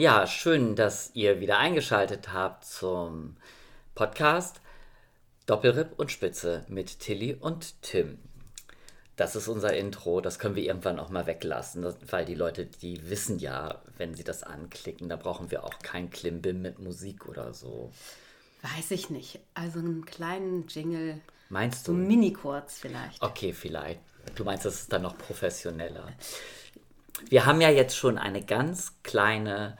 Ja, schön, dass ihr wieder eingeschaltet habt zum Podcast Doppelripp und Spitze mit Tilly und Tim. Das ist unser Intro, das können wir irgendwann auch mal weglassen, weil die Leute, die wissen ja, wenn sie das anklicken, da brauchen wir auch kein Klimbim mit Musik oder so. Weiß ich nicht. Also einen kleinen Jingle. Meinst So du? mini-kurz vielleicht. Okay, vielleicht. Du meinst, das ist dann noch professioneller. Wir haben ja jetzt schon eine ganz kleine,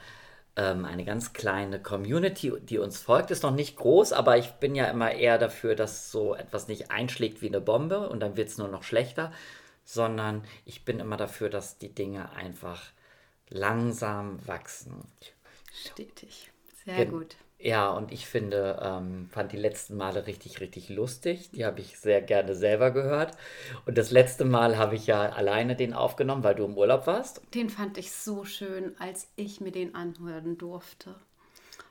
ähm, eine ganz kleine Community, die uns folgt. Ist noch nicht groß, aber ich bin ja immer eher dafür, dass so etwas nicht einschlägt wie eine Bombe und dann wird es nur noch schlechter, sondern ich bin immer dafür, dass die Dinge einfach langsam wachsen. Stetig. Sehr Gen- gut. Ja, und ich finde, ähm, fand die letzten Male richtig, richtig lustig. Die habe ich sehr gerne selber gehört. Und das letzte Mal habe ich ja alleine den aufgenommen, weil du im Urlaub warst. Den fand ich so schön, als ich mir den anhören durfte.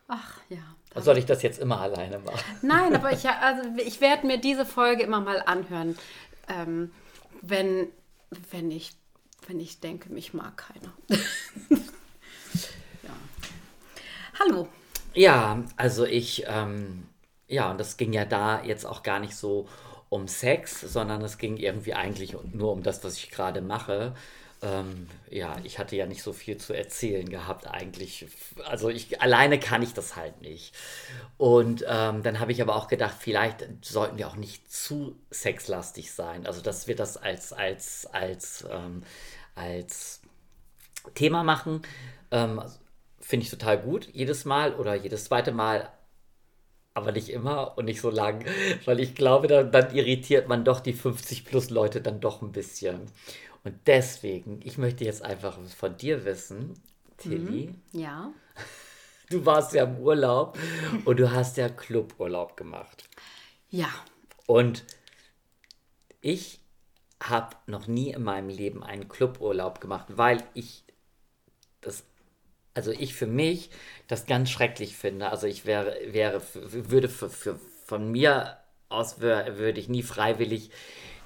Ach ja. da- Soll ich das jetzt immer alleine machen? Nein, aber ich, also ich werde mir diese Folge immer mal anhören, ähm, wenn, wenn, ich, wenn ich denke, mich mag keiner. ja. Hallo. Ja, also ich, ähm, ja, und das ging ja da jetzt auch gar nicht so um Sex, sondern es ging irgendwie eigentlich nur um das, was ich gerade mache. Ähm, ja, ich hatte ja nicht so viel zu erzählen gehabt eigentlich. Also ich alleine kann ich das halt nicht. Und ähm, dann habe ich aber auch gedacht, vielleicht sollten wir auch nicht zu sexlastig sein. Also dass wir das als als als ähm, als Thema machen, ähm, finde ich total gut. Jedes Mal oder jedes zweite Mal, aber nicht immer und nicht so lang, weil ich glaube, dann, dann irritiert man doch die 50 plus Leute dann doch ein bisschen. Und deswegen, ich möchte jetzt einfach von dir wissen, Tilly, Ja. du warst ja im Urlaub und du hast ja Cluburlaub gemacht. Ja. Und ich habe noch nie in meinem Leben einen Cluburlaub gemacht, weil ich also ich für mich das ganz schrecklich finde. Also ich wäre, wäre, würde für, für, von mir aus würde ich nie freiwillig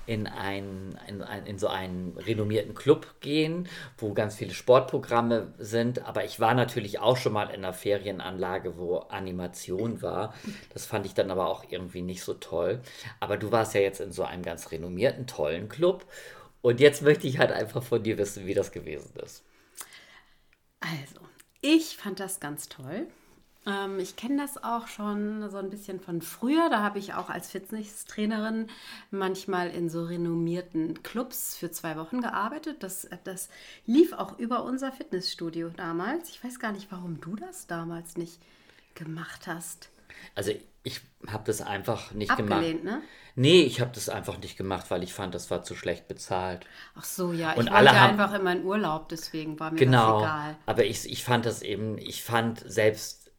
in, ein, in, ein, in so einen renommierten Club gehen, wo ganz viele Sportprogramme sind. Aber ich war natürlich auch schon mal in einer Ferienanlage, wo Animation war. Das fand ich dann aber auch irgendwie nicht so toll. Aber du warst ja jetzt in so einem ganz renommierten, tollen Club. Und jetzt möchte ich halt einfach von dir wissen, wie das gewesen ist. Also, ich fand das ganz toll. Ähm, ich kenne das auch schon so ein bisschen von früher. Da habe ich auch als Fitnesstrainerin manchmal in so renommierten Clubs für zwei Wochen gearbeitet. Das, das lief auch über unser Fitnessstudio damals. Ich weiß gar nicht, warum du das damals nicht gemacht hast. Also ich habe das einfach nicht Abgelehnt, gemacht. ne? Nee, ich habe das einfach nicht gemacht, weil ich fand, das war zu schlecht bezahlt. Ach so, ja. Und ich alle wollte haben- einfach immer in Urlaub, deswegen war mir Genau. das egal. Aber ich, ich fand das eben, ich fand selbst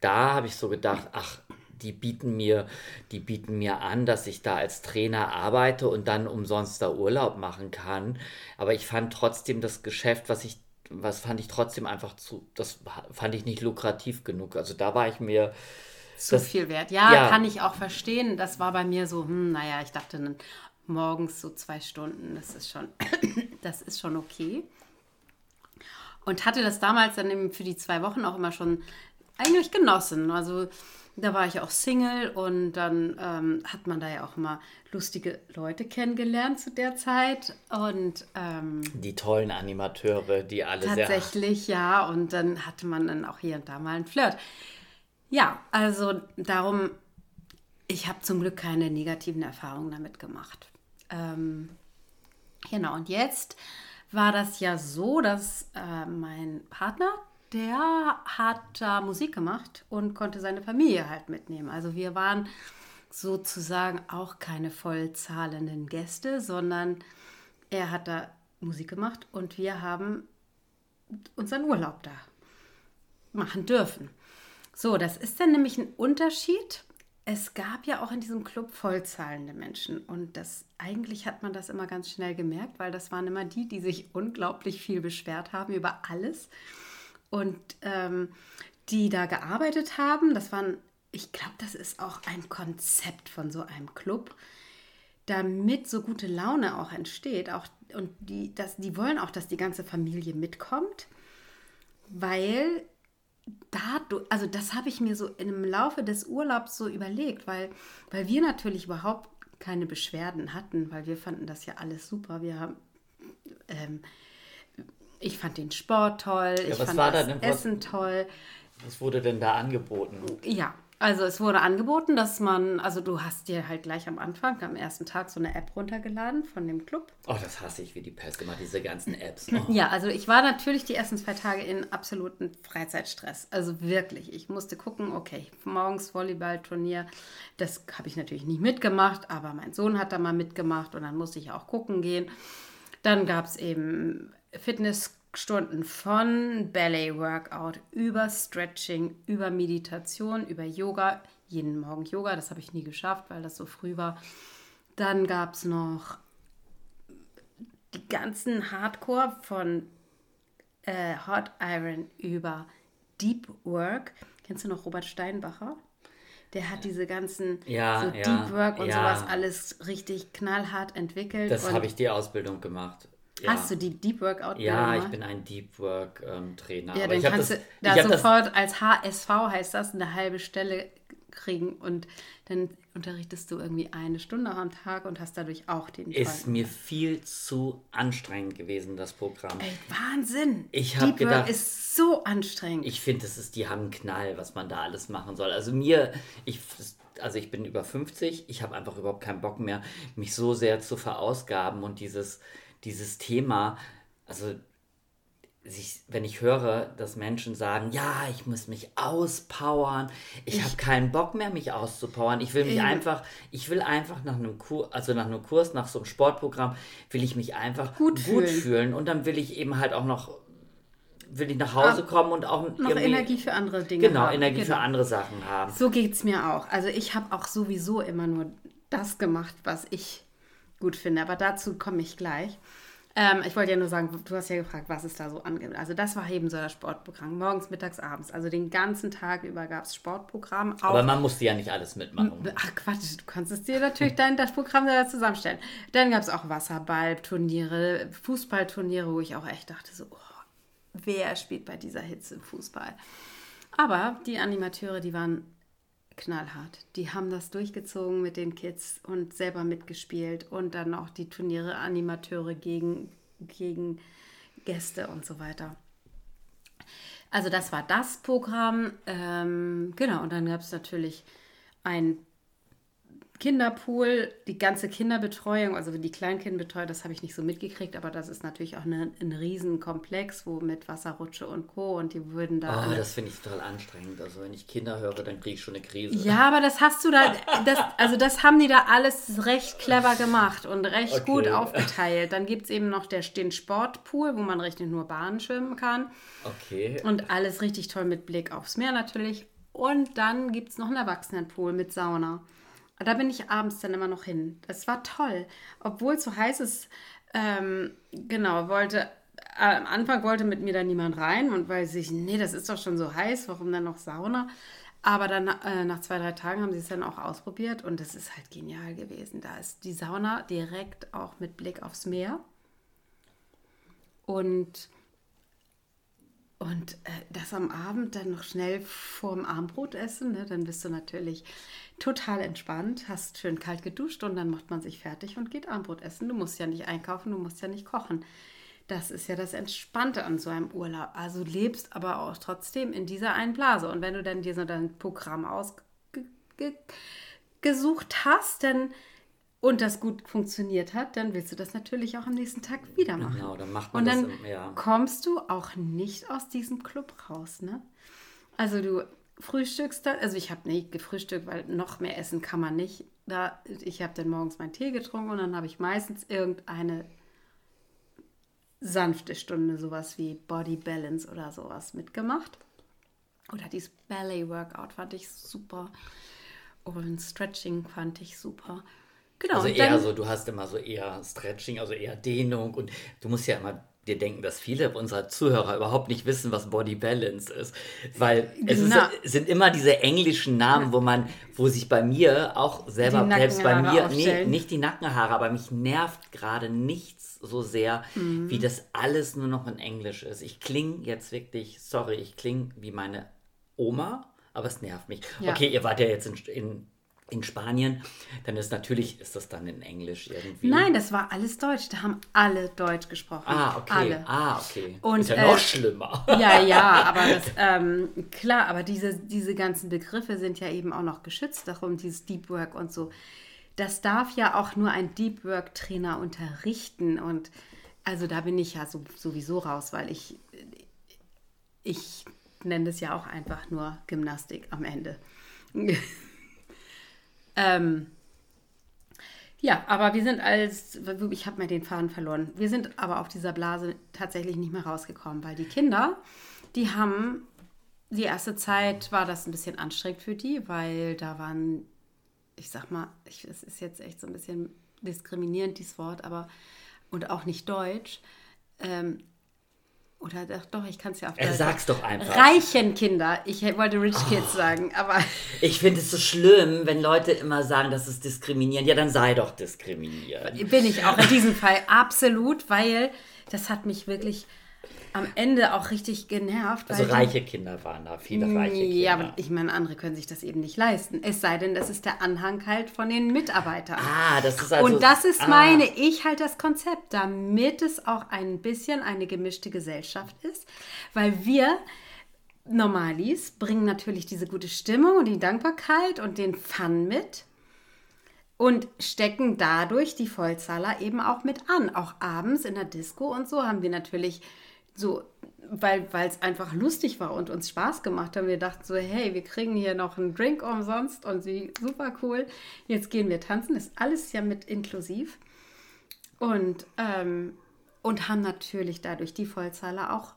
da habe ich so gedacht, ach, die bieten mir, die bieten mir an, dass ich da als Trainer arbeite und dann umsonst da Urlaub machen kann. Aber ich fand trotzdem das Geschäft, was ich, was fand ich trotzdem einfach zu, das fand ich nicht lukrativ genug. Also da war ich mir, Zu Das- viel wert. Ja, ja. kann ich auch verstehen. Das war bei mir so, hm, naja, ich dachte morgens so zwei Stunden, das ist schon, das ist schon okay. Und hatte das damals dann eben für die zwei Wochen auch immer schon eigentlich genossen. Also da war ich auch Single und dann ähm, hat man da ja auch immer lustige Leute kennengelernt zu der Zeit. Und ähm, die tollen Animateure, die alle sehr Tatsächlich, ja. Und dann hatte man dann auch hier und da mal einen Flirt. Ja, also darum, ich habe zum Glück keine negativen Erfahrungen damit gemacht. Ähm, genau, und jetzt war das ja so, dass äh, mein Partner, der hat da Musik gemacht und konnte seine Familie halt mitnehmen. Also wir waren sozusagen auch keine vollzahlenden Gäste, sondern er hat da Musik gemacht und wir haben unseren Urlaub da machen dürfen. So, das ist dann nämlich ein Unterschied. Es gab ja auch in diesem Club vollzahlende Menschen und das eigentlich hat man das immer ganz schnell gemerkt, weil das waren immer die, die sich unglaublich viel beschwert haben über alles und ähm, die da gearbeitet haben. Das waren, ich glaube, das ist auch ein Konzept von so einem Club, damit so gute Laune auch entsteht. Auch, und die, das, die wollen auch, dass die ganze Familie mitkommt. weil da, also das habe ich mir so im Laufe des Urlaubs so überlegt, weil, weil wir natürlich überhaupt keine Beschwerden hatten, weil wir fanden das ja alles super. Wir haben, ähm, ich fand den Sport toll, ja, ich fand das Essen was, toll. Was wurde denn da angeboten? Ja, also es wurde angeboten, dass man, also du hast dir halt gleich am Anfang, am ersten Tag so eine App runtergeladen von dem Club. Oh, das hasse ich wie die Pest immer, diese ganzen Apps. Oh. Ja, also ich war natürlich die ersten zwei Tage in absoluten Freizeitstress. Also wirklich, ich musste gucken, okay, morgens Volleyballturnier, das habe ich natürlich nicht mitgemacht, aber mein Sohn hat da mal mitgemacht und dann musste ich auch gucken gehen. Dann gab es eben Fitness Stunden von Ballet Workout über Stretching, über Meditation, über Yoga. Jeden Morgen Yoga, das habe ich nie geschafft, weil das so früh war. Dann gab es noch die ganzen Hardcore von äh, Hot Iron über Deep Work. Kennst du noch Robert Steinbacher? Der hat diese ganzen ja, so ja, Deep Work und ja. sowas alles richtig knallhart entwickelt. Das habe ich die Ausbildung gemacht. Ja. Hast du die Deep Workout? Ja, ich bin ein Deep Work ähm, Trainer. Ja, dann kannst das, du da sofort als HSV heißt das eine halbe Stelle kriegen und dann unterrichtest du irgendwie eine Stunde am Tag und hast dadurch auch den Ist mir viel zu anstrengend gewesen, das Programm. Ey, Wahnsinn! Ich habe gedacht, Work ist so anstrengend. Ich finde, es ist, die haben einen Knall, was man da alles machen soll. Also mir, ich, also ich bin über 50, ich habe einfach überhaupt keinen Bock mehr, mich so sehr zu verausgaben und dieses dieses Thema, also sich, wenn ich höre, dass Menschen sagen, ja, ich muss mich auspowern, ich, habe keinen Bock mehr, mich auszupowern, ich will mich einfach, ich will einfach nach einem Kurs, also nach einem Kurs, nach so einem Sportprogramm, will ich mich einfach gut, gut fühlen. fühlen. und dann will ich eben halt auch noch, will ich nach Hause ah, kommen und auch noch Energie für andere Dinge genau, haben. Energie genau. für andere Sachen haben. So geht es mir auch. Also ich habe auch sowieso immer nur das gemacht, was ich gut finde. Aber dazu komme ich gleich. Ähm, ich wollte ja nur sagen, du hast ja gefragt, was ist da so angemeldet. Also das war eben so das Sportprogramm. Morgens, mittags, abends. Also den ganzen Tag über gab es Sportprogramm. Aber man musste ja nicht alles mitmachen. Ach Quatsch, du kannst dir natürlich dein das Programm da zusammenstellen. Dann gab es auch Wasserballturniere, Fußballturniere, wo ich auch echt dachte so, oh, wer spielt bei dieser Hitze Fußball? Aber die Animateure, die waren knallhart. Die haben das durchgezogen mit den Kids und selber mitgespielt und dann auch die Turniere, Animateure gegen, gegen Gäste und so weiter. Also das war das Programm. Ähm, genau, und dann gab es natürlich ein Kinderpool, die ganze Kinderbetreuung, also die Kleinkindbetreuung, das habe ich nicht so mitgekriegt, aber das ist natürlich auch eine, ein Riesenkomplex, wo mit Wasserrutsche und Co. und die würden da. Oh, das finde ich total anstrengend. Also wenn ich Kinder höre, dann kriege ich schon eine Krise. Ja, aber das hast du da, das, also das haben die da alles recht clever gemacht und recht okay. gut aufgeteilt. Dann gibt es eben noch der, den Sportpool, wo man richtig nur Bahnen schwimmen kann. Okay. Und alles richtig toll mit Blick aufs Meer natürlich. Und dann gibt es noch einen Erwachsenenpool mit Sauna. Da bin ich abends dann immer noch hin. Das war toll. Obwohl es so heiß ist, ähm, genau, wollte, äh, am Anfang wollte mit mir da niemand rein und weil sich, nee, das ist doch schon so heiß, warum dann noch Sauna? Aber dann äh, nach zwei, drei Tagen haben sie es dann auch ausprobiert und das ist halt genial gewesen. Da ist die Sauna direkt auch mit Blick aufs Meer. Und und äh, das am Abend dann noch schnell vorm Armbrot essen, ne? dann bist du natürlich total entspannt, hast schön kalt geduscht und dann macht man sich fertig und geht Armbrot essen. Du musst ja nicht einkaufen, du musst ja nicht kochen. Das ist ja das Entspannte an so einem Urlaub. Also lebst aber auch trotzdem in dieser einen Blase. Und wenn du dann dir so dein Programm ausgesucht hast, dann und das gut funktioniert hat, dann willst du das natürlich auch am nächsten Tag wieder machen. Genau, dann macht man und dann das. Im, ja. kommst du auch nicht aus diesem Club raus, ne? Also du frühstückst dann, also ich habe nicht gefrühstückt, weil noch mehr essen kann man nicht. Da, ich habe dann morgens meinen Tee getrunken und dann habe ich meistens irgendeine sanfte Stunde, sowas wie Body Balance oder sowas mitgemacht. Oder dieses Ballet Workout fand ich super. Und Stretching fand ich super. Genau. Also eher so, du hast immer so eher Stretching, also eher Dehnung und du musst ja immer wir denken, dass viele unserer Zuhörer überhaupt nicht wissen, was Body Balance ist. Weil es ist, sind immer diese englischen Namen, wo man, wo sich bei mir auch selber, selbst bei mir, nee, nicht die Nackenhaare, aber mich nervt gerade nichts so sehr, mhm. wie das alles nur noch in Englisch ist. Ich klinge jetzt wirklich, sorry, ich klinge wie meine Oma, aber es nervt mich. Ja. Okay, ihr wart ja jetzt in, in in Spanien, dann ist natürlich, ist das dann in Englisch irgendwie. Nein, das war alles Deutsch. Da haben alle Deutsch gesprochen. Ah, okay. Alle. Ah, okay. Und, ist ja äh, noch schlimmer. Ja, ja, aber das, ähm, klar, aber diese, diese ganzen Begriffe sind ja eben auch noch geschützt, darum dieses Deep Work und so. Das darf ja auch nur ein Deep Work Trainer unterrichten und also da bin ich ja so, sowieso raus, weil ich, ich nenne es ja auch einfach nur Gymnastik am Ende. Ähm, ja, aber wir sind als, ich habe mir den Faden verloren. Wir sind aber auf dieser Blase tatsächlich nicht mehr rausgekommen, weil die Kinder, die haben, die erste Zeit war das ein bisschen anstrengend für die, weil da waren, ich sag mal, es ist jetzt echt so ein bisschen diskriminierend, dieses Wort, aber und auch nicht deutsch. Ähm, oder doch, doch ich kann es ja auf Deutsch. Sag's doch einfach. Reichen Kinder. Ich wollte Rich Kids oh. sagen, aber. Ich finde es so schlimm, wenn Leute immer sagen, das ist diskriminierend. Ja, dann sei doch diskriminierend. Bin ich auch in diesem Fall absolut, weil das hat mich wirklich am Ende auch richtig genervt. Also reiche Kinder waren da, viele reiche Kinder. Ja, aber ich meine, andere können sich das eben nicht leisten. Es sei denn, das ist der Anhang halt von den Mitarbeitern. Ah, das ist also... Und das ist ah. meine, ich halt das Konzept, damit es auch ein bisschen eine gemischte Gesellschaft ist, weil wir... Normalis bringen natürlich diese gute Stimmung und die Dankbarkeit und den Fun mit und stecken dadurch die Vollzahler eben auch mit an. Auch abends in der Disco und so haben wir natürlich so, weil es einfach lustig war und uns Spaß gemacht hat. Wir dachten so, hey, wir kriegen hier noch einen Drink umsonst und sie, super cool. Jetzt gehen wir tanzen. ist alles ja mit inklusiv. Und, ähm, und haben natürlich dadurch die Vollzahler auch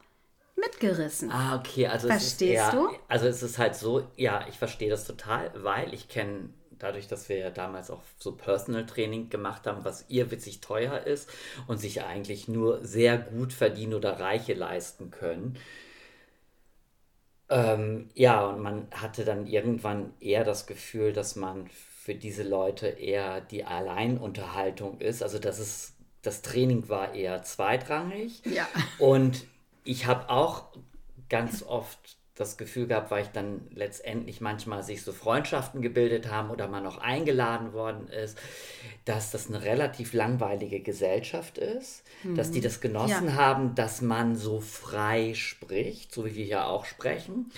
mitgerissen. Ah, okay. Also Verstehst eher, du? Also es ist halt so, ja, ich verstehe das total, weil ich kenne dadurch, dass wir ja damals auch so Personal Training gemacht haben, was ihr witzig teuer ist und sich eigentlich nur sehr gut verdienen oder Reiche leisten können. Ähm, ja, und man hatte dann irgendwann eher das Gefühl, dass man für diese Leute eher die Alleinunterhaltung ist. Also das ist, das Training war eher zweitrangig. Ja. Und ich habe auch ganz oft das Gefühl gehabt, weil ich dann letztendlich manchmal sich so Freundschaften gebildet haben oder man auch eingeladen worden ist, dass das eine relativ langweilige Gesellschaft ist, mhm. dass die mhm. das genossen ja. haben, dass man so frei spricht, so wie wir ja auch sprechen,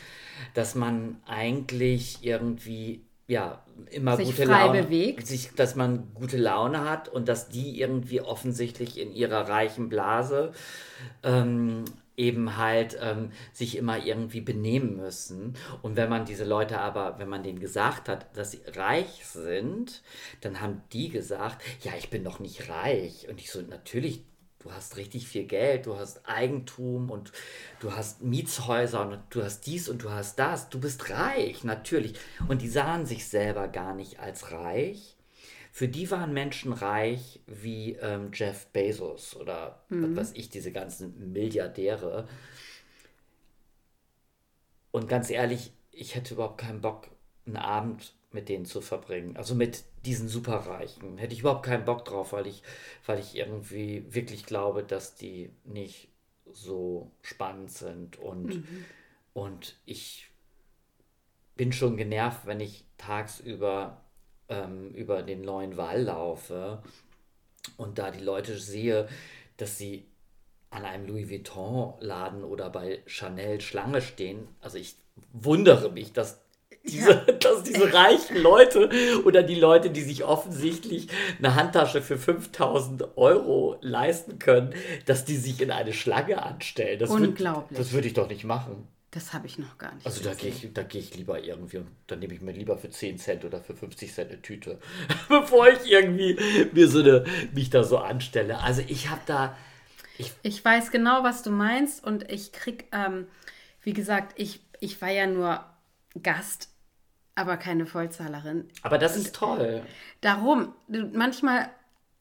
dass man eigentlich irgendwie ja immer sich gute Laune bewegt. sich dass man gute Laune hat und dass die irgendwie offensichtlich in ihrer reichen Blase ähm, eben halt ähm, sich immer irgendwie benehmen müssen. Und wenn man diese Leute aber, wenn man denen gesagt hat, dass sie reich sind, dann haben die gesagt, ja, ich bin doch nicht reich. Und ich so, natürlich, du hast richtig viel Geld, du hast Eigentum und du hast Mietshäuser und du hast dies und du hast das. Du bist reich, natürlich. Und die sahen sich selber gar nicht als reich für die waren Menschen reich wie ähm, Jeff Bezos oder mhm. was weiß ich, diese ganzen Milliardäre. Und ganz ehrlich, ich hätte überhaupt keinen Bock, einen Abend mit denen zu verbringen. Also mit diesen Superreichen. Hätte ich überhaupt keinen Bock drauf, weil ich, weil ich irgendwie wirklich glaube, dass die nicht so spannend sind. Und, mhm. und ich bin schon genervt, wenn ich tagsüber ähm, über den neuen Wall laufe und da die Leute sehe, dass sie an einem Louis Vuitton-Laden oder bei Chanel Schlange stehen. Also ich wundere mich, dass diese, ja. dass diese reichen Leute oder die Leute, die sich offensichtlich eine Handtasche für 5000 Euro leisten können, dass die sich in eine Schlange anstellen. Das Unglaublich. Würd, das würde ich doch nicht machen. Das habe ich noch gar nicht. Also da gehe ich, geh ich lieber irgendwie und dann nehme ich mir lieber für 10 Cent oder für 50 Cent eine Tüte, bevor ich irgendwie mir so eine, mich da so anstelle. Also ich habe da. Ich, ich weiß genau, was du meinst und ich krieg, ähm, wie gesagt, ich, ich war ja nur Gast, aber keine Vollzahlerin. Aber das ist toll. Darum, manchmal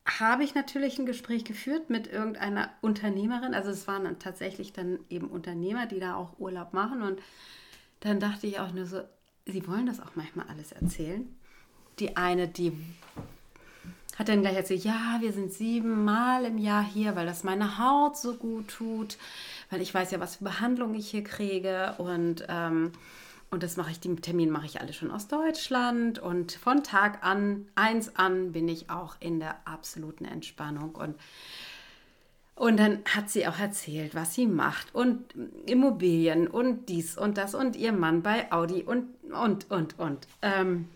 habe ich natürlich ein Gespräch geführt mit irgendeiner Unternehmerin. Also es waren dann tatsächlich dann eben Unternehmer, die da auch Urlaub machen. Und dann dachte ich auch nur so, sie wollen das auch manchmal alles erzählen. Die eine, die hat dann gleich erzählt, ja, wir sind siebenmal im Jahr hier, weil das meine Haut so gut tut, weil ich weiß ja, was für Behandlung ich hier kriege und ähm, und das mache ich, den Termin mache ich alle schon aus Deutschland. Und von Tag an, eins an, bin ich auch in der absoluten Entspannung. Und, und dann hat sie auch erzählt, was sie macht. Und Immobilien und dies und das und ihr Mann bei Audi und, und, und, und. Ähm,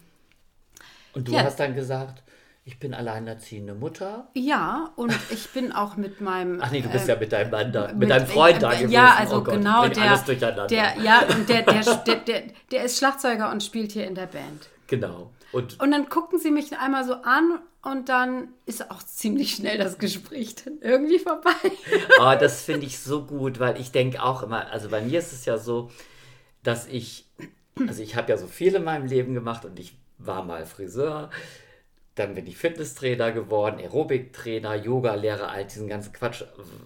und du ja. hast dann gesagt, ich bin alleinerziehende Mutter. Ja, und ich bin auch mit meinem. Ach nee, du bist äh, ja mit deinem Mann da, mit, mit deinem Freund da gewesen. Ja, also oh Gott, genau, der, der, ja, und der, der, der, der, der ist Schlagzeuger und spielt hier in der Band. Genau. Und, und dann gucken sie mich einmal so an und dann ist auch ziemlich schnell das Gespräch dann irgendwie vorbei. Oh, das finde ich so gut, weil ich denke auch immer, also bei mir ist es ja so, dass ich, also ich habe ja so viel in meinem Leben gemacht und ich war mal Friseur, dann bin ich Fitnesstrainer geworden, Aerobiktrainer, Yoga-Lehrer, all diesen ganzen Quatsch,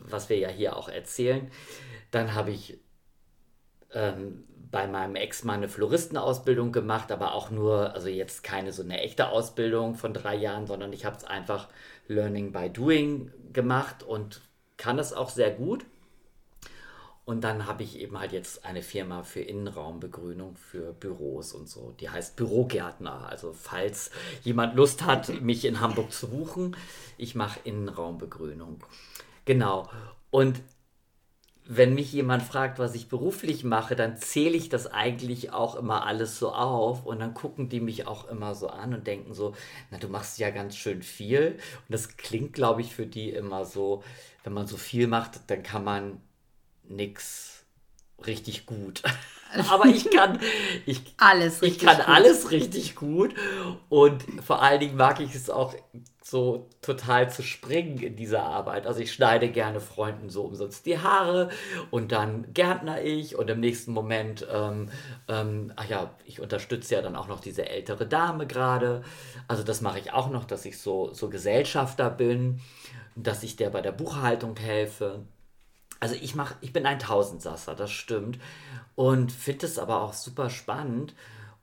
was wir ja hier auch erzählen. Dann habe ich ähm, bei meinem Ex-Mann eine Floristenausbildung gemacht, aber auch nur, also jetzt keine so eine echte Ausbildung von drei Jahren, sondern ich habe es einfach Learning by Doing gemacht und kann es auch sehr gut. Und dann habe ich eben halt jetzt eine Firma für Innenraumbegrünung für Büros und so. Die heißt Bürogärtner. Also falls jemand Lust hat, mich in Hamburg zu buchen, ich mache Innenraumbegrünung. Genau. Und wenn mich jemand fragt, was ich beruflich mache, dann zähle ich das eigentlich auch immer alles so auf und dann gucken die mich auch immer so an und denken so, na, du machst ja ganz schön viel. Und das klingt, glaube ich, für die immer so, wenn man so viel macht, dann kann man nichts richtig gut. Aber ich kann, ich, alles ich kann gut. alles richtig gut. Und vor allen Dingen mag ich es auch so total zu springen in dieser Arbeit. Also ich schneide gerne Freunden so umsonst die Haare und dann gärtner ich und im nächsten Moment, ähm, ähm, ach ja, ich unterstütze ja dann auch noch diese ältere Dame gerade. Also das mache ich auch noch, dass ich so, so Gesellschafter bin, dass ich der bei der Buchhaltung helfe. Also ich mache, ich bin ein Tausendsasser, das stimmt. Und finde es aber auch super spannend.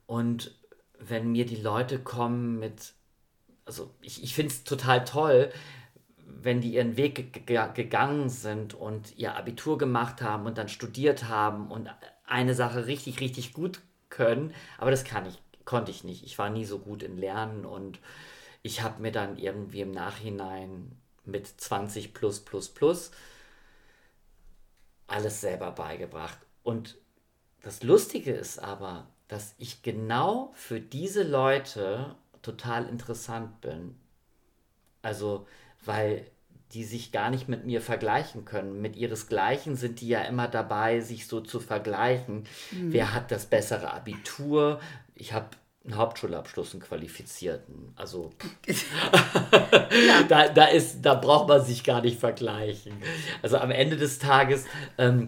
Und wenn mir die Leute kommen mit, also ich, ich finde es total toll, wenn die ihren Weg gegangen sind und ihr Abitur gemacht haben und dann studiert haben und eine Sache richtig, richtig gut können. Aber das kann ich, konnte ich nicht. Ich war nie so gut in Lernen und ich habe mir dann irgendwie im Nachhinein mit 20 plus plus plus alles selber beigebracht. Und das Lustige ist aber, dass ich genau für diese Leute total interessant bin. Also, weil die sich gar nicht mit mir vergleichen können. Mit ihresgleichen sind die ja immer dabei, sich so zu vergleichen. Mhm. Wer hat das bessere Abitur? Ich habe einen Hauptschulabschluss, einen qualifizierten. Also da, da, ist, da braucht man sich gar nicht vergleichen. Also am Ende des Tages ähm,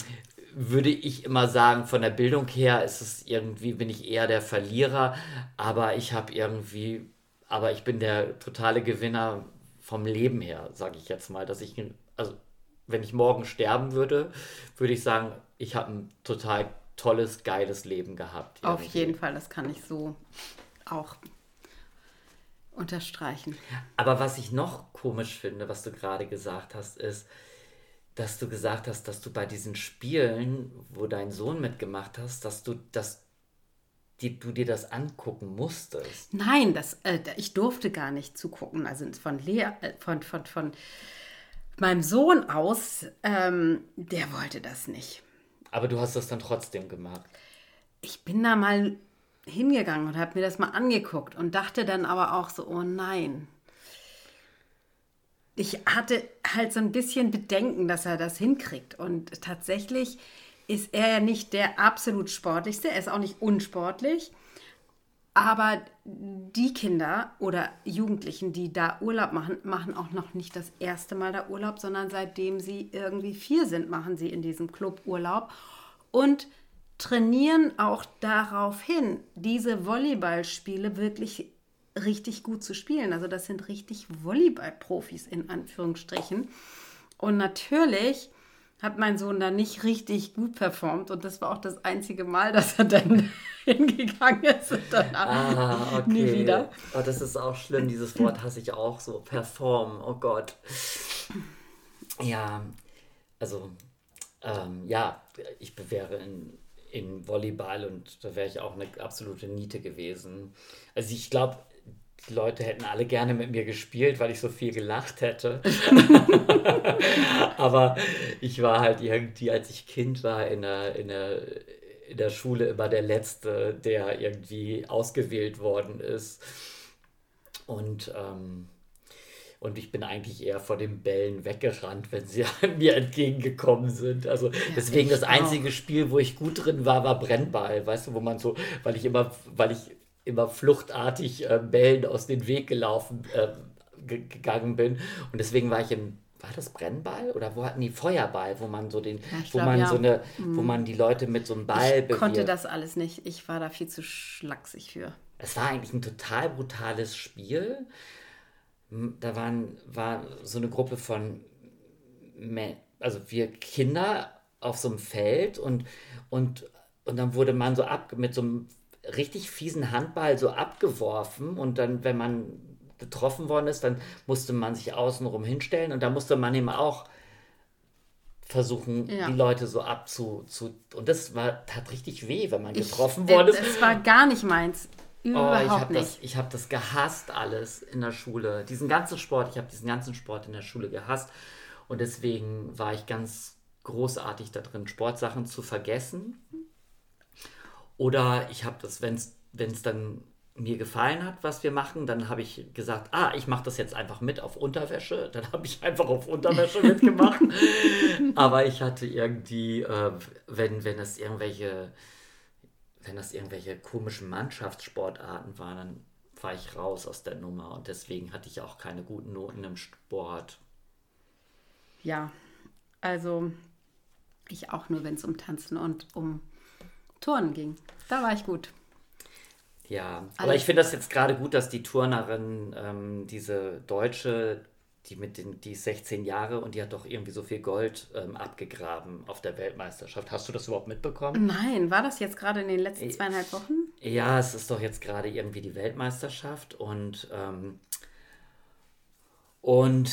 würde ich immer sagen, von der Bildung her ist es irgendwie, bin ich eher der Verlierer, aber ich habe irgendwie, aber ich bin der totale Gewinner vom Leben her, sage ich jetzt mal, dass ich, also wenn ich morgen sterben würde, würde ich sagen, ich habe ein total tolles, geiles Leben gehabt. Irgendwie. Auf jeden Fall, das kann ich so auch unterstreichen. Aber was ich noch komisch finde, was du gerade gesagt hast, ist, dass du gesagt hast, dass du bei diesen Spielen, wo dein Sohn mitgemacht hast, dass du das die, du dir das angucken musstest. Nein, das, äh, ich durfte gar nicht zugucken. Also von, Lea, äh, von, von, von meinem Sohn aus, ähm, der wollte das nicht. Aber du hast das dann trotzdem gemacht. Ich bin da mal hingegangen und habe mir das mal angeguckt und dachte dann aber auch so, oh nein. Ich hatte halt so ein bisschen Bedenken, dass er das hinkriegt. Und tatsächlich ist er ja nicht der absolut sportlichste, er ist auch nicht unsportlich. Aber die Kinder oder Jugendlichen, die da Urlaub machen, machen auch noch nicht das erste Mal da Urlaub, sondern seitdem sie irgendwie vier sind, machen sie in diesem Club Urlaub und trainieren auch darauf hin, diese Volleyballspiele wirklich richtig gut zu spielen. Also das sind richtig Volleyball-Profis in Anführungsstrichen. Und natürlich hat mein Sohn da nicht richtig gut performt und das war auch das einzige Mal, dass er dann hingegangen ist und danach Ah, okay. nie wieder. Oh, das ist auch schlimm, dieses Wort hasse ich auch so. Perform, oh Gott. Ja, also, ähm, ja, ich wäre in, in Volleyball und da wäre ich auch eine absolute Niete gewesen. Also ich glaube, die Leute hätten alle gerne mit mir gespielt, weil ich so viel gelacht hätte. Aber ich war halt irgendwie, als ich Kind war, in der, in der, in der Schule immer der Letzte, der irgendwie ausgewählt worden ist. Und, ähm, und ich bin eigentlich eher vor den Bällen weggerannt, wenn sie mir entgegengekommen sind. Also deswegen ich das einzige Spiel, wo ich gut drin war, war Brennball. Weißt du, wo man so, weil ich immer, weil ich immer fluchtartig äh, Bällen aus dem Weg gelaufen äh, ge- gegangen bin. Und deswegen war ich im, war das Brennball oder wo hatten die Feuerball, wo man so den, ich wo glaub, man ja. Mhm. so eine, wo man die Leute mit so einem Ball Ich konnte bewirbt. das alles nicht. Ich war da viel zu schlaksig für. Es war eigentlich ein total brutales Spiel. Da waren, war so eine Gruppe von, also wir Kinder auf so einem Feld und, und, und dann wurde man so ab, mit so einem richtig fiesen Handball so abgeworfen und dann, wenn man getroffen worden ist, dann musste man sich außenrum hinstellen und da musste man eben auch versuchen, Ja. die Leute so abzu... Zu, und das war, tat richtig weh, wenn man Ich, getroffen äh, worden ist. Es war gar nicht meins. Oh, ich Überhaupt habe das, ich hab das gehasst alles in der Schule. Diesen ganzen Sport, ich habe diesen ganzen Sport in der Schule gehasst. Und deswegen war ich ganz großartig da drin, Sportsachen zu vergessen. Oder ich habe das, wenn es dann mir gefallen hat, was wir machen, dann habe ich gesagt, ah, ich mache das jetzt einfach mit auf Unterwäsche. Dann habe ich einfach auf Unterwäsche mitgemacht. Aber ich hatte irgendwie, äh, wenn, wenn es irgendwelche wenn das irgendwelche komischen Mannschaftssportarten waren, dann war ich raus aus der Nummer und deswegen hatte ich auch keine guten Noten im Sport. Ja, also ich auch nur, wenn es um Tanzen und um Turnen ging. Da war ich gut. Ja, aber Alles- ich finde das jetzt gerade gut, dass die Turnerin, ähm, diese Deutsche, die mit den, die ist 16 Jahre und die hat doch irgendwie so viel Gold ähm, abgegraben auf der Weltmeisterschaft. Hast du das überhaupt mitbekommen? Nein, war das jetzt gerade in den letzten zweieinhalb Wochen? Ja, es ist doch jetzt gerade irgendwie die Weltmeisterschaft und, ähm, und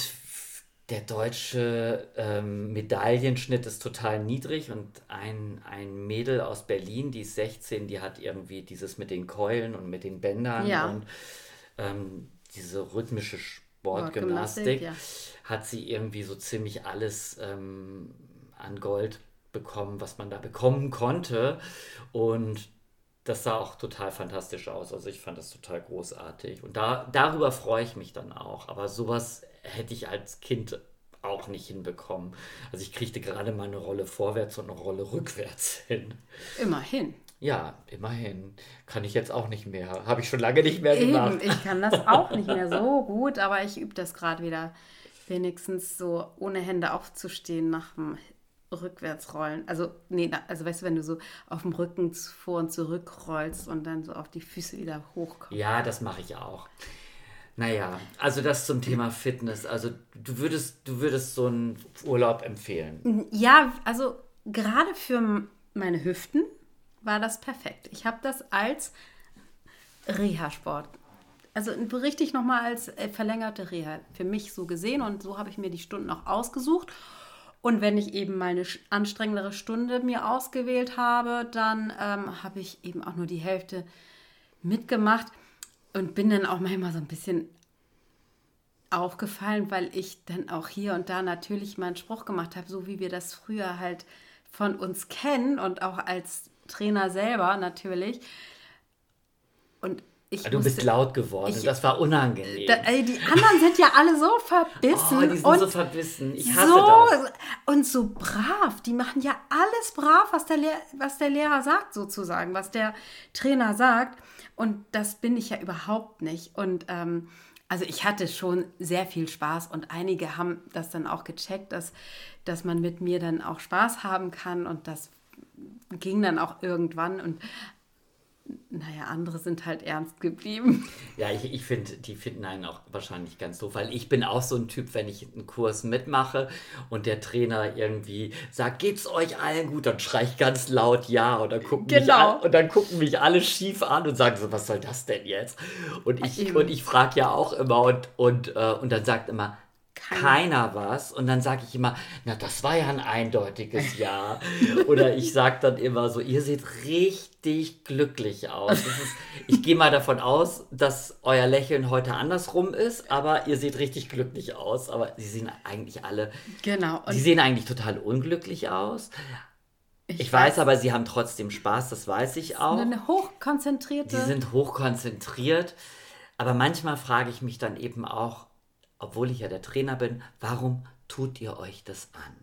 der deutsche ähm, Medaillenschnitt ist total niedrig und ein, ein Mädel aus Berlin, die ist 16, die hat irgendwie dieses mit den Keulen und mit den Bändern Ja. und ähm, diese rhythmische Sportgymnastik, ja. hat sie irgendwie so ziemlich alles ähm, an Gold bekommen, was man da bekommen konnte. Und das sah auch total fantastisch aus. Also ich fand das total großartig. Und da, darüber freue ich mich dann auch. Aber sowas hätte ich als Kind auch nicht hinbekommen. Also ich kriegte gerade mal eine Rolle vorwärts und eine Rolle rückwärts hin. Immerhin. Ja, immerhin. Kann ich jetzt auch nicht mehr. Habe ich schon lange nicht mehr gemacht. Eben, ich kann das auch nicht mehr so gut, aber ich übe das gerade wieder. Wenigstens so ohne Hände aufzustehen nach dem Rückwärtsrollen. Also, nee, also weißt du, wenn du so auf dem Rücken vor und zurück rollst und dann so auf die Füße wieder hochkommst. Ja, das mache ich auch. Naja, also das zum Thema Fitness. Also du würdest, du würdest so einen Urlaub empfehlen. Ja, also gerade für meine Hüften war das perfekt. Ich habe das als Reha-Sport, also richtig nochmal als äh, verlängerte Reha für mich so gesehen und so habe ich mir die Stunden auch ausgesucht. Und wenn ich eben mal eine sch- anstrengendere Stunde mir ausgewählt habe, dann ähm, habe ich eben auch nur die Hälfte mitgemacht und bin dann auch manchmal so ein bisschen aufgefallen, weil ich dann auch hier und da natürlich meinen Spruch gemacht habe, so wie wir das früher halt von uns kennen und auch als Trainer selber natürlich. Und ich Du bist musste- laut geworden. ich- das war unangenehm. da, ey, die anderen sind ja alle so verbissen oh, die sind und so verbissen. Ich hasse so das. und so brav. Die machen ja alles brav, was der, Lehr was der Lehrer sagt, sozusagen, was der Trainer sagt. Und das bin ich ja überhaupt nicht. Und ähm, also ich hatte schon sehr viel Spaß und einige haben das dann auch gecheckt, dass, dass man mit mir dann auch Spaß haben kann und das ging dann auch irgendwann und naja, andere sind halt ernst geblieben. Ja, ich, ich finde, die finden einen auch wahrscheinlich ganz doof, weil ich bin auch so ein Typ, wenn ich einen Kurs mitmache und der Trainer irgendwie sagt, geht's euch allen gut, dann schrei ich ganz laut ja und dann gucken, genau. mich, an, und dann gucken mich alle schief an und sagen so, was soll das denn jetzt? Und ich, und ich frage ja auch immer und, und, äh, und dann sagt immer, keiner, keiner was. Und dann sage ich immer, na, das war ja ein eindeutiges Ja. Oder ich sage dann immer so, ihr seht richtig glücklich aus. Ist, ich gehe mal davon aus, dass euer Lächeln heute andersrum ist, aber ihr seht richtig glücklich aus. Aber sie sehen eigentlich alle. Genau. sie sehen eigentlich total unglücklich aus. Ich, ich weiß, weiß, aber sie haben trotzdem Spaß, das weiß ich auch. Eine hochkonzentrierte. Sie sind hochkonzentriert. Aber manchmal frage ich mich dann eben auch, obwohl ich ja der Trainer bin, warum tut ihr euch das an?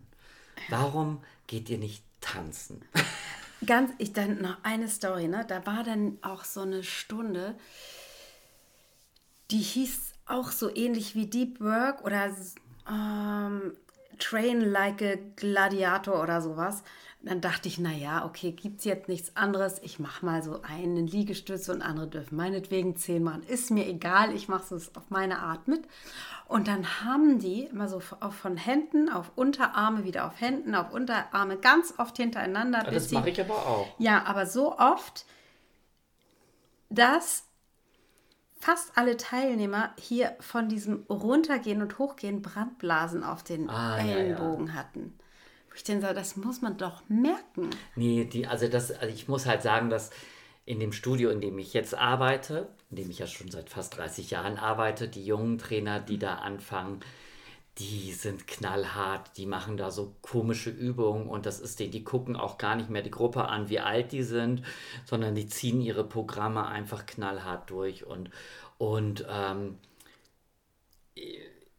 Warum geht ihr nicht tanzen? Ganz, ich dann noch eine Story, ne? Da war dann auch so eine Stunde, die hieß auch so ähnlich wie Deep Work oder ähm, Train Like a Gladiator oder sowas. Dann dachte ich, naja, okay, gibt es jetzt nichts anderes. Ich mache mal so einen Liegestütze und andere dürfen meinetwegen zehn machen. Ist mir egal, ich mache es auf meine Art mit. Und dann haben die immer so von Händen auf Unterarme, wieder auf Händen, auf Unterarme, ganz oft hintereinander. Ja, das mache ich aber auch. Ja, aber so oft, dass fast alle Teilnehmer hier von diesem Runtergehen und Hochgehen Brandblasen auf den ah, Ellenbogen ja, ja. hatten. Ich denke, das muss man doch merken. Nee, die, also das, also ich muss halt sagen, dass in dem Studio, in dem ich jetzt arbeite, in dem ich ja schon seit fast 30 Jahren arbeite, die jungen Trainer, die da anfangen, die sind knallhart, die machen da so komische Übungen und das ist die, die gucken auch gar nicht mehr die Gruppe an, wie alt die sind, sondern die ziehen ihre Programme einfach knallhart durch und, und ähm,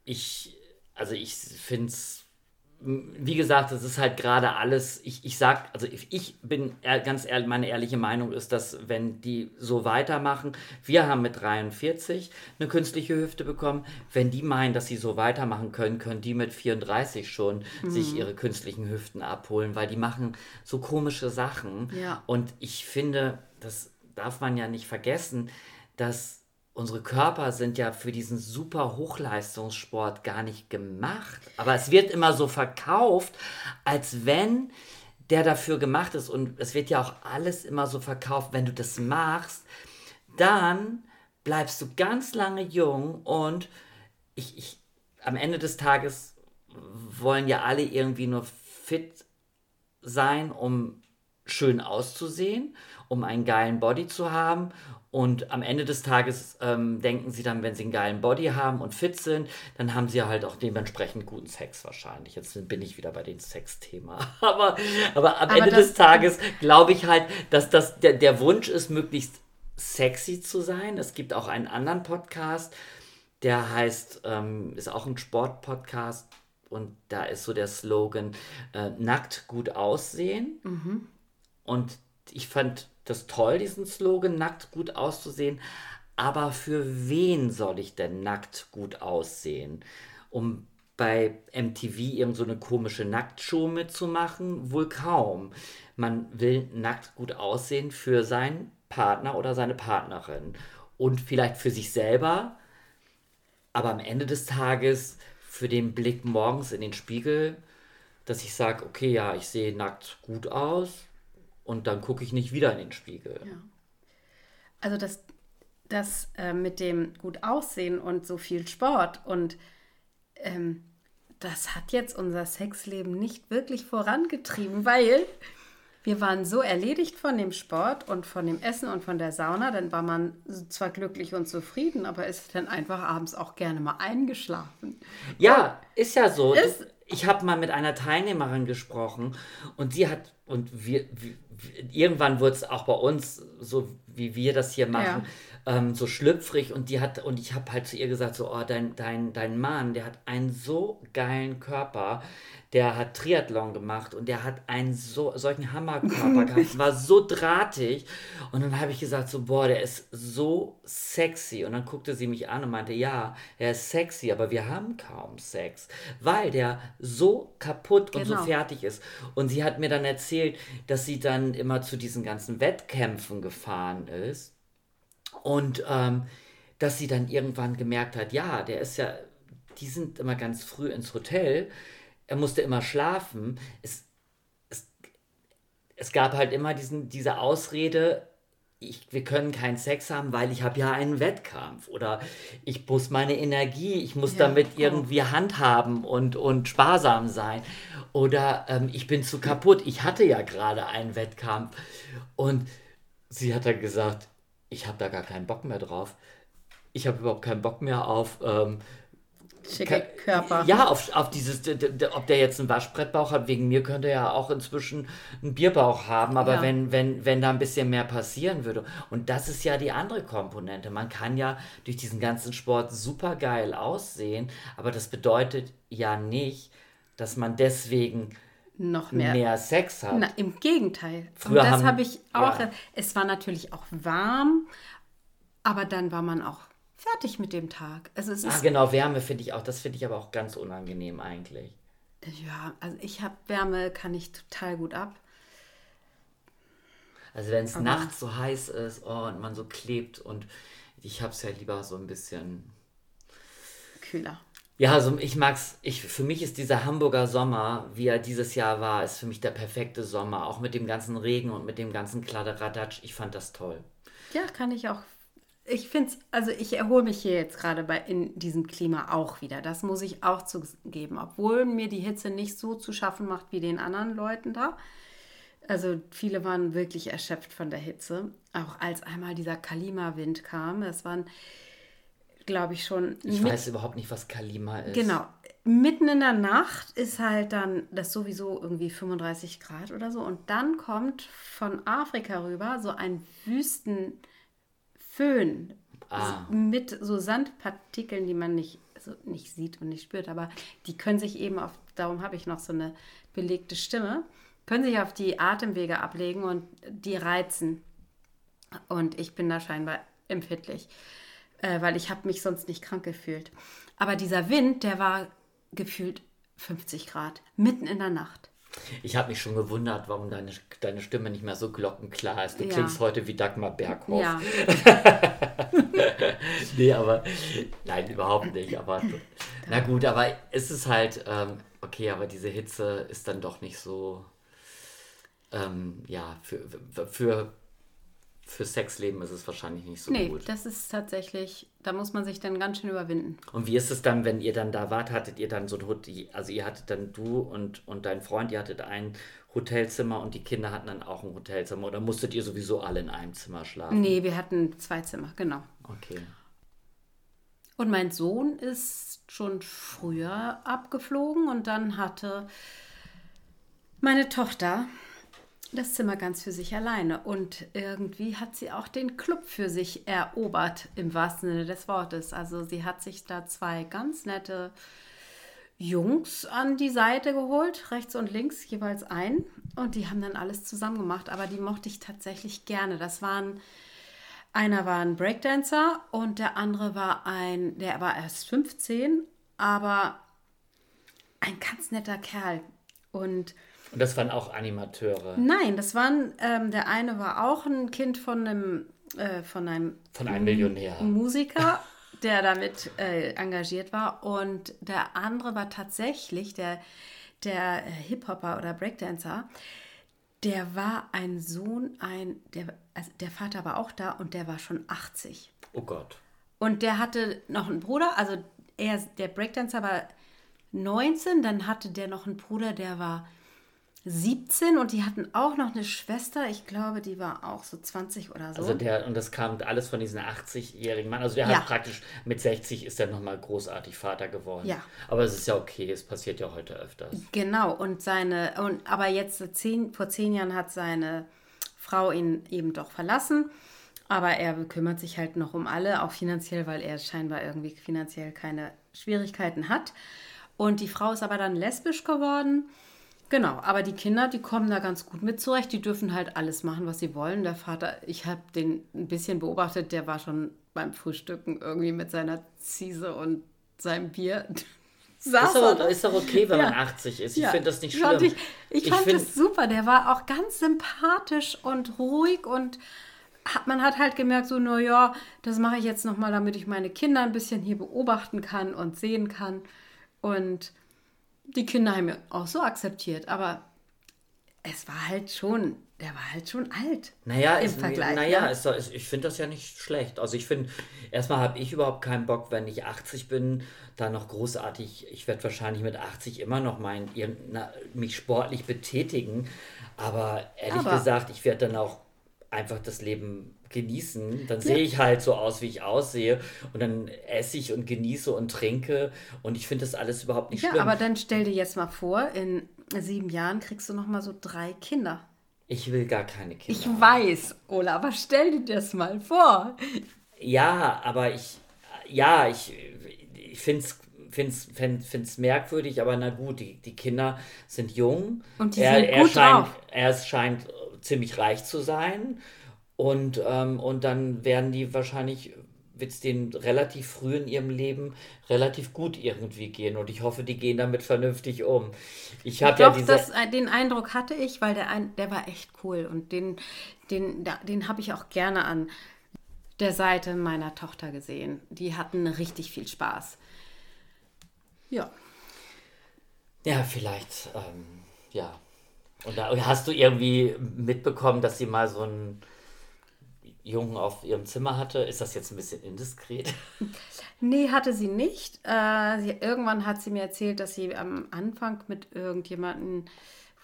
ich, also ich finde es wie gesagt, das ist halt gerade alles, ich, ich sag, also ich bin ganz ehrlich, meine ehrliche Meinung ist, dass wenn die so weitermachen, wir haben mit 43 eine künstliche Hüfte bekommen, wenn die meinen, dass sie so weitermachen können, können die mit 34 schon mhm. sich ihre künstlichen Hüften abholen, weil die machen so komische Sachen. Ja. Und ich finde, das darf man ja nicht vergessen, dass unsere Körper sind ja für diesen super Hochleistungssport gar nicht gemacht. Aber es wird immer so verkauft, als wenn der dafür gemacht ist. Und es wird ja auch alles immer so verkauft, wenn du das machst, dann bleibst du ganz lange jung und ich, ich, am Ende des Tages wollen ja alle irgendwie nur fit sein, um schön auszusehen, um einen geilen Body zu haben und am Ende des Tages ähm, denken sie dann, wenn sie einen geilen Body haben und fit sind, dann haben sie halt auch dementsprechend guten Sex wahrscheinlich. Jetzt bin ich wieder bei dem Sex-Thema. aber, aber am aber Ende des Tages glaube ich halt, dass das der, der Wunsch ist, möglichst sexy zu sein. Es gibt auch einen anderen Podcast, der heißt, ähm, ist auch ein Sport-Podcast und da ist so der Slogan, äh, nackt gut aussehen. Mhm. Und ich fand das toll, diesen Slogan, nackt gut auszusehen. Aber für wen soll ich denn nackt gut aussehen? Um bei MTV irgend so eine komische Nacktshow mitzumachen? Wohl kaum. Man will nackt gut aussehen für seinen Partner oder seine Partnerin. Und vielleicht für sich selber, aber am Ende des Tages für den Blick morgens in den Spiegel, dass ich sage, okay, ja, ich sehe nackt gut aus, und dann gucke ich nicht wieder in den Spiegel. Ja. Also das, das äh, mit dem gut aussehen und so viel Sport und ähm, das hat jetzt unser Sexleben nicht wirklich vorangetrieben, weil wir waren so erledigt von dem Sport und von dem Essen und von der Sauna, dann war man zwar glücklich und zufrieden, aber ist dann einfach abends auch gerne mal eingeschlafen. Ja, und ist ja so. Ist, ich habe mal mit einer Teilnehmerin gesprochen und sie hat, und wir, wir irgendwann wurde es auch bei uns, so wie wir das hier machen, ja. ähm, so schlüpfrig und die hat, und ich habe halt zu ihr gesagt, so, oh, dein, dein, dein Mann, der hat einen so geilen Körper, der hat Triathlon gemacht und der hat einen so, solchen Hammerkörper gehabt, war so drahtig. Und dann habe ich gesagt, so, boah, der ist so sexy. Und dann guckte sie mich an und meinte, ja, er ist sexy, aber wir haben kaum Sex, weil der so kaputt genau. und so genau. fertig ist. Und sie hat mir dann erzählt, erzählt, dass sie dann immer zu diesen ganzen Wettkämpfen gefahren ist und ähm, dass sie dann irgendwann gemerkt hat, ja, der ist ja, die sind immer ganz früh ins Hotel, er musste immer schlafen. Es, es, es gab halt immer diesen, diese Ausrede, ich, wir können keinen Sex haben, weil ich habe ja einen Wettkampf oder ich muss meine Energie, ich muss ja, damit oh. irgendwie handhaben und, und sparsam sein oder ähm, ich bin zu kaputt, ich hatte ja gerade einen Wettkampf und sie hat dann gesagt, ich habe da gar keinen Bock mehr drauf. Ich habe überhaupt keinen Bock mehr auf ähm, schicke Körper. Ja, auf, auf dieses, ob der jetzt einen Waschbrettbauch hat, wegen mir könnte er ja auch inzwischen einen Bierbauch haben, aber ja. wenn, wenn, wenn da ein bisschen mehr passieren würde. Und das ist ja die andere Komponente. Man kann ja durch diesen ganzen Sport super geil aussehen, aber das bedeutet ja nicht, dass man deswegen noch mehr, mehr Sex hat. Na, Im Gegenteil. Früher Und das habe ich auch. Ja. Es war natürlich auch warm, aber dann war man auch fertig mit dem Tag. Also es ah, genau, Wärme finde ich auch, das finde ich aber auch ganz unangenehm eigentlich. Ja, also ich habe Wärme, kann ich total gut ab. Also wenn es nachts so heiß ist oh, und man so klebt und ich habe es ja lieber so ein bisschen kühler. Ja, also ich mag's, ich, für mich ist dieser Hamburger Sommer, wie er dieses Jahr war, ist für mich der perfekte Sommer. Auch mit dem ganzen Regen und mit dem ganzen Kladderadatsch. Ich fand das toll. Ja, kann ich auch ich finde es, also ich erhole mich hier jetzt gerade bei in diesem Klima auch wieder. Das muss ich auch zugeben, obwohl mir die Hitze nicht so zu schaffen macht wie den anderen Leuten da. Also viele waren wirklich erschöpft von der Hitze. Auch als einmal dieser Kalima-Wind kam, das waren, glaube ich, schon. Ich weiß überhaupt nicht, was Kalima ist. Genau. Mitten in der Nacht ist halt dann das sowieso irgendwie 35 Grad oder so. Und dann kommt von Afrika rüber so ein Wüsten. Föhn ah. mit so Sandpartikeln, die man nicht, also nicht sieht und nicht spürt, aber die können sich eben auf, darum habe ich noch so eine belegte Stimme, können sich auf die Atemwege ablegen und die reizen. Und ich bin da scheinbar empfindlich, äh, weil ich habe mich sonst nicht krank gefühlt. Aber dieser Wind, der war gefühlt 50 Grad, mitten in der Nacht. Ich habe mich schon gewundert, warum deine, deine Stimme nicht mehr so glockenklar ist. Du ja. klingst heute wie Dagmar Berghoff. Ja. nee, aber nein, überhaupt nicht. Aber na gut, aber es ist halt, ähm, okay, aber diese Hitze ist dann doch nicht so, ähm, ja, für, für für Sexleben ist es wahrscheinlich nicht so nee, gut. Nee, das ist tatsächlich, da muss man sich dann ganz schön überwinden. Und wie ist es dann, wenn ihr dann da wart, hattet ihr dann so ein Hotel, also ihr hattet dann du und, und dein Freund, ihr hattet ein Hotelzimmer und die Kinder hatten dann auch ein Hotelzimmer oder musstet ihr sowieso alle in einem Zimmer schlafen? Nee, wir hatten zwei Zimmer, genau. Okay. Und mein Sohn ist schon früher abgeflogen und dann hatte meine Tochter das Zimmer ganz für sich alleine. Und irgendwie hat sie auch den Club für sich erobert, im wahrsten Sinne des Wortes. Also sie hat sich da zwei ganz nette Jungs an die Seite geholt, rechts und links jeweils ein. Und die haben dann alles zusammen gemacht. Aber die mochte ich tatsächlich gerne. Das waren, einer war ein Breakdancer und der andere war ein, der war erst 15, aber ein ganz netter Kerl. Und und das waren auch Animateure? Nein, das waren, ähm, der eine war auch ein Kind von einem, äh, von einem, von einem Millionär. Musiker, der damit äh, engagiert war. Und der andere war tatsächlich der, der äh, Hip-Hopper oder Breakdancer. Der war ein Sohn, ein, der, also der Vater war auch da und der war schon 80. Oh Gott. Und der hatte noch einen Bruder, also er, der Breakdancer war 19, dann hatte der noch einen Bruder, der war 17 und die hatten auch noch eine Schwester, ich glaube, die war auch so 20 oder so. Also der, und das kam alles von diesem 80-jährigen Mann. Also der ja. hat praktisch mit 60 ist er nochmal großartig Vater geworden. Ja. Aber es ist ja okay, es passiert ja heute öfters. Genau, und seine, und aber jetzt zehn, vor zehn Jahren hat seine Frau ihn eben doch verlassen. Aber er kümmert sich halt noch um alle, auch finanziell, weil er scheinbar irgendwie finanziell keine Schwierigkeiten hat. Und die Frau ist aber dann lesbisch geworden. Genau, aber die Kinder, die kommen da ganz gut mit zurecht. Die dürfen halt alles machen, was sie wollen. Der Vater, ich habe den ein bisschen beobachtet, der war schon beim Frühstücken irgendwie mit seiner Ziese und seinem Bier saß ist, er doch, da. ist doch okay, wenn Ja. man 80 ist. Ich Ja, finde das nicht schlimm. Ich, ich fand find- das super. Der war auch ganz sympathisch und ruhig und hat, man hat halt gemerkt, so, na ja, das mache ich jetzt nochmal, damit ich meine Kinder ein bisschen hier beobachten kann und sehen kann. Und die Kinder haben ihn auch so akzeptiert. Aber es war halt schon, der war halt schon alt. Naja, im ist, Vergleich. naja ne? ist, ist, ich finde das ja nicht schlecht. Also ich finde, erstmal habe ich überhaupt keinen Bock, wenn ich 80 bin, da noch großartig, ich werde wahrscheinlich mit 80 immer noch mein, irgendeiner- mich sportlich betätigen. Aber ehrlich Aber- gesagt, ich werde dann auch einfach das Leben genießen. Dann sehe ich halt so aus, wie ich aussehe. Und dann esse ich und genieße und trinke. Und ich finde das alles überhaupt nicht Ja, schlimm. aber dann stell dir jetzt mal vor, in sieben Jahren kriegst du nochmal so drei Kinder. ich will gar keine Kinder. Ich weiß, Ola, aber stell dir das mal vor. Ja, aber ich, ja, ich, ich finde es find's, find, find's merkwürdig, aber na gut, die, die Kinder sind jung. Und die er, sind er gut scheint, drauf. Er scheint ziemlich reich zu sein. Und, ähm, und dann werden die wahrscheinlich, wird es denen relativ früh in ihrem Leben relativ gut irgendwie gehen. Und ich hoffe, die gehen damit vernünftig um. Ich habe ja diese. das, äh, den Eindruck hatte ich, weil der, ein, der war echt cool und den, den, den habe ich auch gerne an der Seite meiner Tochter gesehen. Die hatten richtig viel Spaß. Ja. Ja, vielleicht, ähm, ja. Und da hast du irgendwie mitbekommen, dass sie mal so einen Jungen auf ihrem Zimmer hatte? Ist das jetzt ein bisschen indiskret? Nee, hatte sie nicht. Äh, sie, irgendwann hat sie mir erzählt, dass sie am Anfang mit irgendjemandem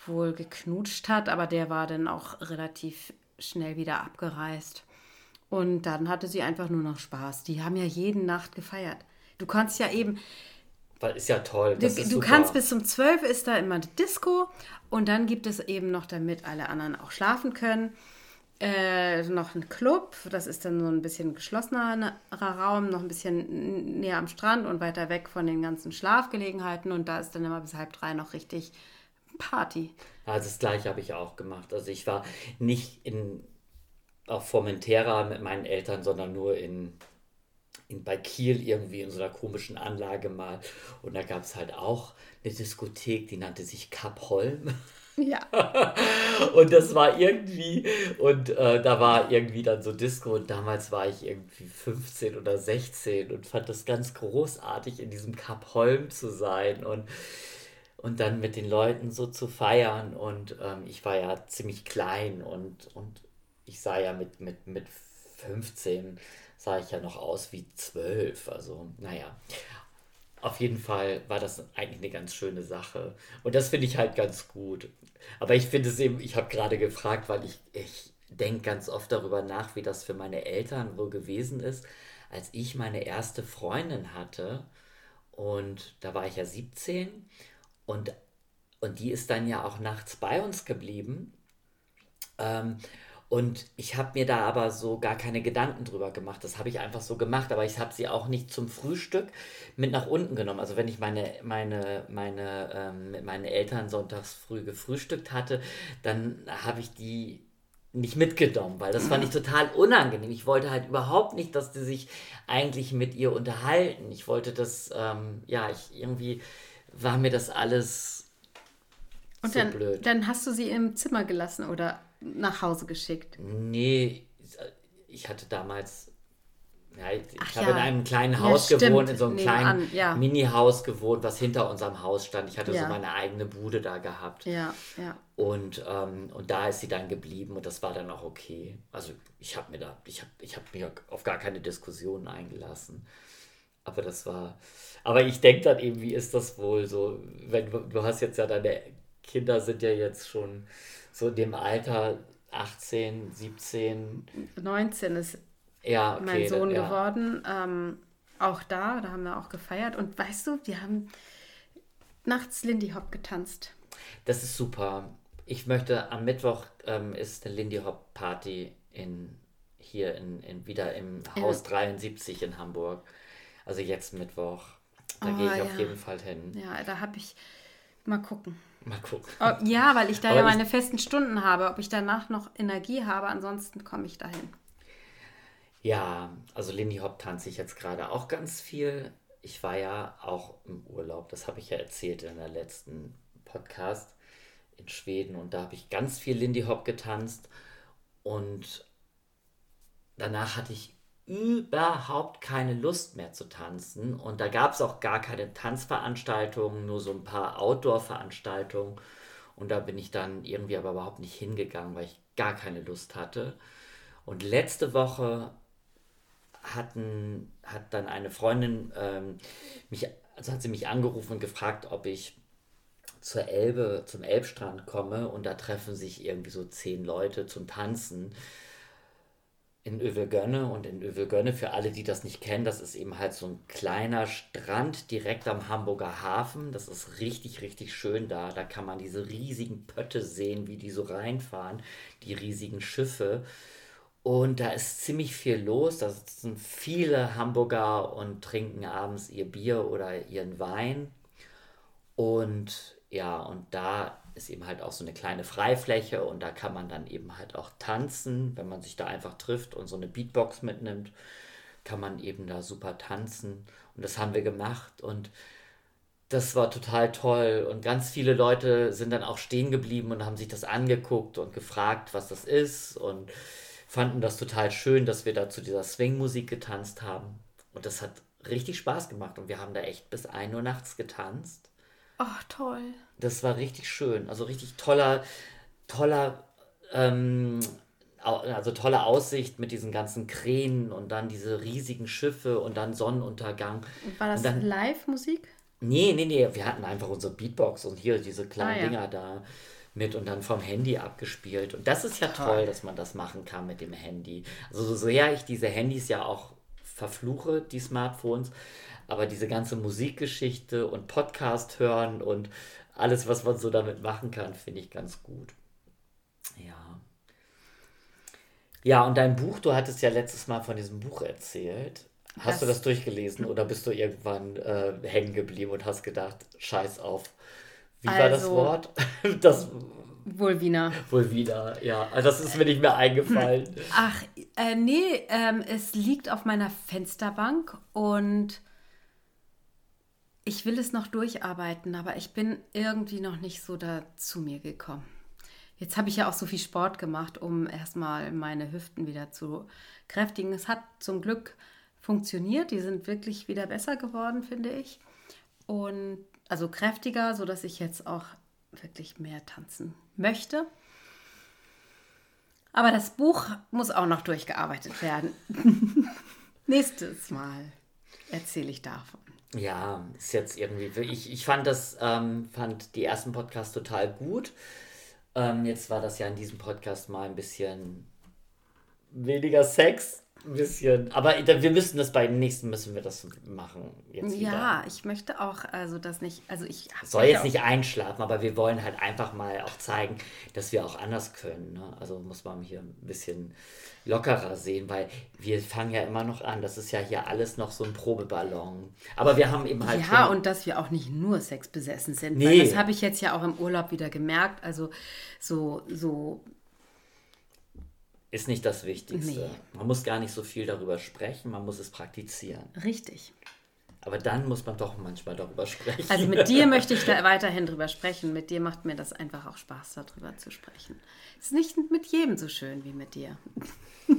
wohl geknutscht hat, aber der war dann auch relativ schnell wieder abgereist. Und dann hatte sie einfach nur noch Spaß. Die haben ja jede Nacht gefeiert. Du kannst ja eben, Weil ist ja toll. Du, ist du kannst bis zum 12 ist da immer die Disco und dann gibt es eben noch, damit alle anderen auch schlafen können, äh, noch einen Club. Das ist dann so ein bisschen geschlossener Raum, noch ein bisschen näher am Strand und weiter weg von den ganzen Schlafgelegenheiten und da ist dann immer bis halb drei noch richtig Party. Also das gleiche habe ich auch gemacht. Also ich war nicht in auf Formentera mit meinen Eltern, sondern nur in, in bei Kiel irgendwie in so einer komischen Anlage mal. Und da gab es halt auch eine Diskothek, die nannte sich Kap Holm. Ja. Und das war irgendwie, und äh, da war irgendwie dann so Disco und damals war ich irgendwie 15 oder 16 und fand das ganz großartig, in diesem Kap Holm zu sein und, und dann mit den Leuten so zu feiern. Und ähm, ich war ja ziemlich klein und, und ich sah ja mit, mit, mit 15 sah ich ja noch aus wie 12. Also, naja. Auf jeden Fall war das eigentlich eine ganz schöne Sache. Und das finde ich halt ganz gut. Aber ich finde es eben, ich habe gerade gefragt, weil ich, ich denke ganz oft darüber nach, wie das für meine Eltern wohl gewesen ist, als ich meine erste Freundin hatte. Und da war ich ja 17 und, und die ist dann ja auch nachts bei uns geblieben. Ähm, und ich habe mir da aber so gar keine Gedanken drüber gemacht. Das habe ich einfach so gemacht, aber ich habe sie auch nicht zum Frühstück mit nach unten genommen. Also wenn ich meine, meine, meine, ähm, mit meinen Eltern sonntags früh gefrühstückt hatte, dann habe ich die nicht mitgenommen, weil das fand ich total unangenehm. Ich wollte halt überhaupt nicht, dass die sich eigentlich mit ihr unterhalten. Ich wollte das, ähm, ja, ich irgendwie war mir das alles Und so dann, blöd. dann hast du sie im Zimmer gelassen oder nach Hause geschickt. Nee, ich hatte damals, ja, ich Ach habe ja. in einem kleinen Ja, Haus stimmt, gewohnt, in so einem nebenan, kleinen ja. Mini-Haus gewohnt, was hinter unserem Haus stand. Ich hatte Ja. so meine eigene Bude da gehabt. Ja, ja. Und, ähm, und da ist sie dann geblieben und das war dann auch okay. Also ich habe mir da, ich habe ich hab mich auf gar keine Diskussionen eingelassen. Aber das war, aber ich denke dann eben, wie ist das wohl so, wenn du, du hast jetzt ja deine Kinder sind ja jetzt schon so in dem Alter 18, 17, 19 ist ja, okay. mein Sohn dann, ja. geworden. Ähm, auch da, da haben wir auch gefeiert. Und weißt du, wir haben nachts Lindy Hop getanzt. Das ist super. Ich möchte am Mittwoch ähm, ist eine Lindy Hop Party in hier in, in wieder im Haus 73 in Hamburg. Also jetzt Mittwoch. Da Oh, gehe ich ja. auf jeden Fall hin. Ja, da habe ich mal gucken. Mal gucken. Oh, ja, weil ich da Aber ja meine festen Stunden habe, ob ich danach noch Energie habe, ansonsten komme ich dahin. Ja, also Lindy Hop tanze ich jetzt gerade auch ganz viel. ich war ja auch im Urlaub, das habe ich ja erzählt in der letzten Podcast in Schweden und da habe ich ganz viel Lindy Hop getanzt und danach hatte ich überhaupt keine Lust mehr zu tanzen. Und da gab es auch gar keine Tanzveranstaltungen, nur so ein paar Outdoor-Veranstaltungen. Und da bin ich dann irgendwie aber überhaupt nicht hingegangen, weil ich gar keine Lust hatte. Und letzte Woche hatten, hat dann eine Freundin ähm, mich, also hat sie mich angerufen und gefragt, ob ich zur Elbe, zum Elbstrand komme. Und da treffen sich irgendwie so zehn Leute zum Tanzen in Övelgönne und in Övelgönne, für alle, die das nicht kennen, das ist eben halt so ein kleiner Strand direkt am Hamburger Hafen. Das ist richtig, richtig schön da. Da kann man diese riesigen Pötte sehen, wie die so reinfahren, die riesigen Schiffe. Und da ist ziemlich viel los. Da sitzen viele Hamburger und trinken abends ihr Bier oder ihren Wein. Und ja, und da ist eben halt auch so eine kleine Freifläche und da kann man dann eben halt auch tanzen, wenn man sich da einfach trifft und so eine Beatbox mitnimmt, kann man eben da super tanzen. Und das haben wir gemacht und das war total toll. Und ganz viele Leute sind dann auch stehen geblieben und haben sich das angeguckt und gefragt, was das ist. Und fanden das total schön, dass wir da zu dieser Swing-Musik getanzt haben. Und das hat richtig Spaß gemacht und wir haben da echt bis 1 Uhr nachts getanzt. Ach, toll. Das war richtig schön. Also richtig toller, toller, ähm, also tolle Aussicht mit diesen ganzen Kränen und dann diese riesigen Schiffe und dann Sonnenuntergang. War das Live-Musik? Nee, nee, nee. Wir hatten einfach unsere Beatbox und hier diese kleinen ah, ja. Dinger da mit und dann vom Handy abgespielt. Und das ist ja toll. toll, dass man das machen kann mit dem Handy. Also so sehr ich diese Handys ja auch verfluche, die Smartphones, aber diese ganze Musikgeschichte und Podcast hören und alles, was man so damit machen kann, finde ich ganz gut. Ja. Ja, und dein Buch, du hattest ja letztes Mal von diesem Buch erzählt. Hast das, du das durchgelesen oder bist du irgendwann äh, hängen geblieben und hast gedacht, scheiß auf wie also, war das also Wort? Das Vulvina. Vulvina, ja. Also das ist mir nicht mehr eingefallen. Ach, äh, nee, ähm, es liegt auf meiner Fensterbank und ich will es noch durcharbeiten, aber ich bin irgendwie noch nicht so da zu mir gekommen. Jetzt habe ich ja auch so viel Sport gemacht, um erstmal meine Hüften wieder zu kräftigen. Es hat zum Glück funktioniert. Die sind wirklich wieder besser geworden, finde ich. Und also kräftiger, sodass ich jetzt auch wirklich mehr tanzen möchte. Aber das Buch muss auch noch durchgearbeitet werden. Nächstes Mal erzähle ich davon. Ja, ist jetzt irgendwie. Ich, ich fand das, ähm, fand die ersten Podcasts total gut. Ähm, jetzt war das ja in diesem Podcast mal ein bisschen weniger Sex ein bisschen. Aber wir müssen das bei den nächsten müssen wir das machen. Jetzt ja, wieder. ich möchte auch, also das nicht, also ich soll jetzt nicht einschlafen, aber wir wollen halt einfach mal auch zeigen, dass wir auch anders können. Ne? Also muss man hier ein bisschen lockerer sehen, weil wir fangen ja immer noch an. Das ist ja hier alles noch so ein Probeballon. Aber wir haben eben halt. Ja, und dass wir auch nicht nur sexbesessen sind. Nee. Das habe ich jetzt ja auch im Urlaub wieder gemerkt. Also so, so ist nicht das Wichtigste. Nee. Man muss gar nicht so viel darüber sprechen, man muss es praktizieren. Richtig. Aber dann muss man doch manchmal darüber sprechen. Also mit dir möchte ich da weiterhin drüber sprechen. Mit dir macht mir das einfach auch Spaß, darüber zu sprechen. Es ist nicht mit jedem so schön wie mit dir.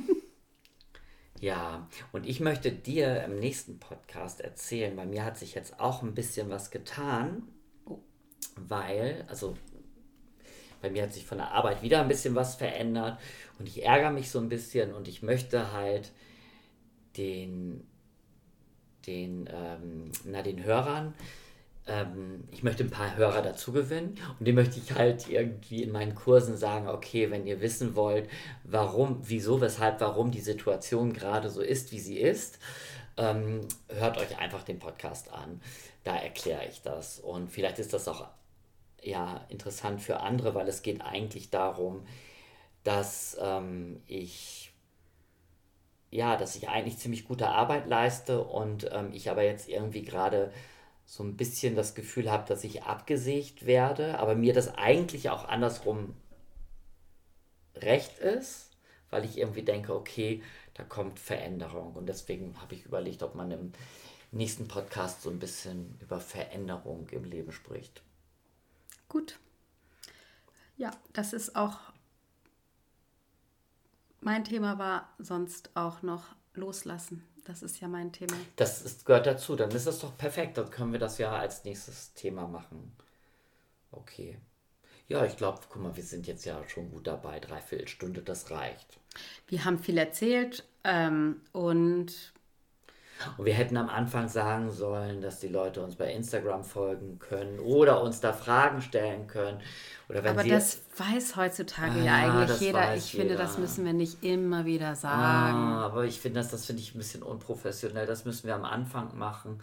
Ja, und ich möchte dir im nächsten Podcast erzählen, bei mir hat sich jetzt auch ein bisschen was getan, oh. weil, also bei mir hat sich von der Arbeit wieder ein bisschen was verändert und ich ärgere mich so ein bisschen und ich möchte halt den, den, ähm, na, den Hörern, ähm, ich möchte ein paar Hörer dazu gewinnen und dem möchte ich halt irgendwie in meinen Kursen sagen, okay, wenn ihr wissen wollt, warum, wieso, weshalb, warum die Situation gerade so ist, wie sie ist, ähm, hört euch einfach den Podcast an. Da erkläre ich das. Und vielleicht ist das auch ja interessant für andere, weil es geht eigentlich darum, dass ähm, ich ja, dass ich eigentlich ziemlich gute Arbeit leiste und ähm, ich aber jetzt irgendwie gerade so ein bisschen das Gefühl habe, dass ich abgesägt werde, aber mir das eigentlich auch andersrum recht ist, weil ich irgendwie denke, okay, da kommt Veränderung und deswegen habe ich überlegt, ob man im nächsten Podcast so ein bisschen über Veränderung im Leben spricht. Gut. Ja, das ist auch mein Thema war sonst auch noch loslassen. Das ist ja mein Thema. Das ist, gehört dazu. Dann ist das doch perfekt. Dann können wir das ja als nächstes Thema machen. Okay. Ja, ich glaube, guck mal, wir sind jetzt ja schon gut dabei. Dreiviertel Stunde, das reicht. Wir haben viel erzählt ähm, und und wir hätten am Anfang sagen sollen, dass die Leute uns bei Instagram folgen können oder uns da Fragen stellen können. Oder wenn Aber sie das weiß heutzutage ah, ja eigentlich jeder. Ich jeder. finde, das müssen wir nicht immer wieder sagen. Ah, aber ich finde das, das finde ich ein bisschen unprofessionell. Das müssen wir am Anfang machen.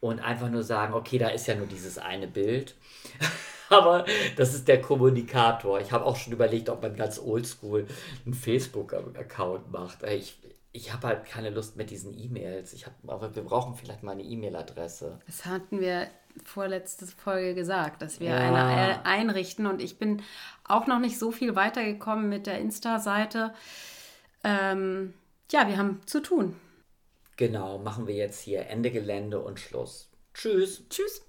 Und einfach nur sagen, okay, da ist ja nur dieses eine Bild. aber das ist der Kommunikator. Ich habe auch schon überlegt, ob man ganz oldschool einen Facebook-Account macht. Ich, ich habe halt keine Lust mit diesen E-Mails. Ich hab, aber wir brauchen vielleicht mal eine E-Mail-Adresse. Das hatten wir vorletzte Folge gesagt, dass wir ja. eine einrichten und ich bin auch noch nicht so viel weitergekommen mit der Insta-Seite. Ähm, ja, wir haben zu tun. Genau, machen wir jetzt hier Ende Gelände und Schluss. Tschüss. Tschüss.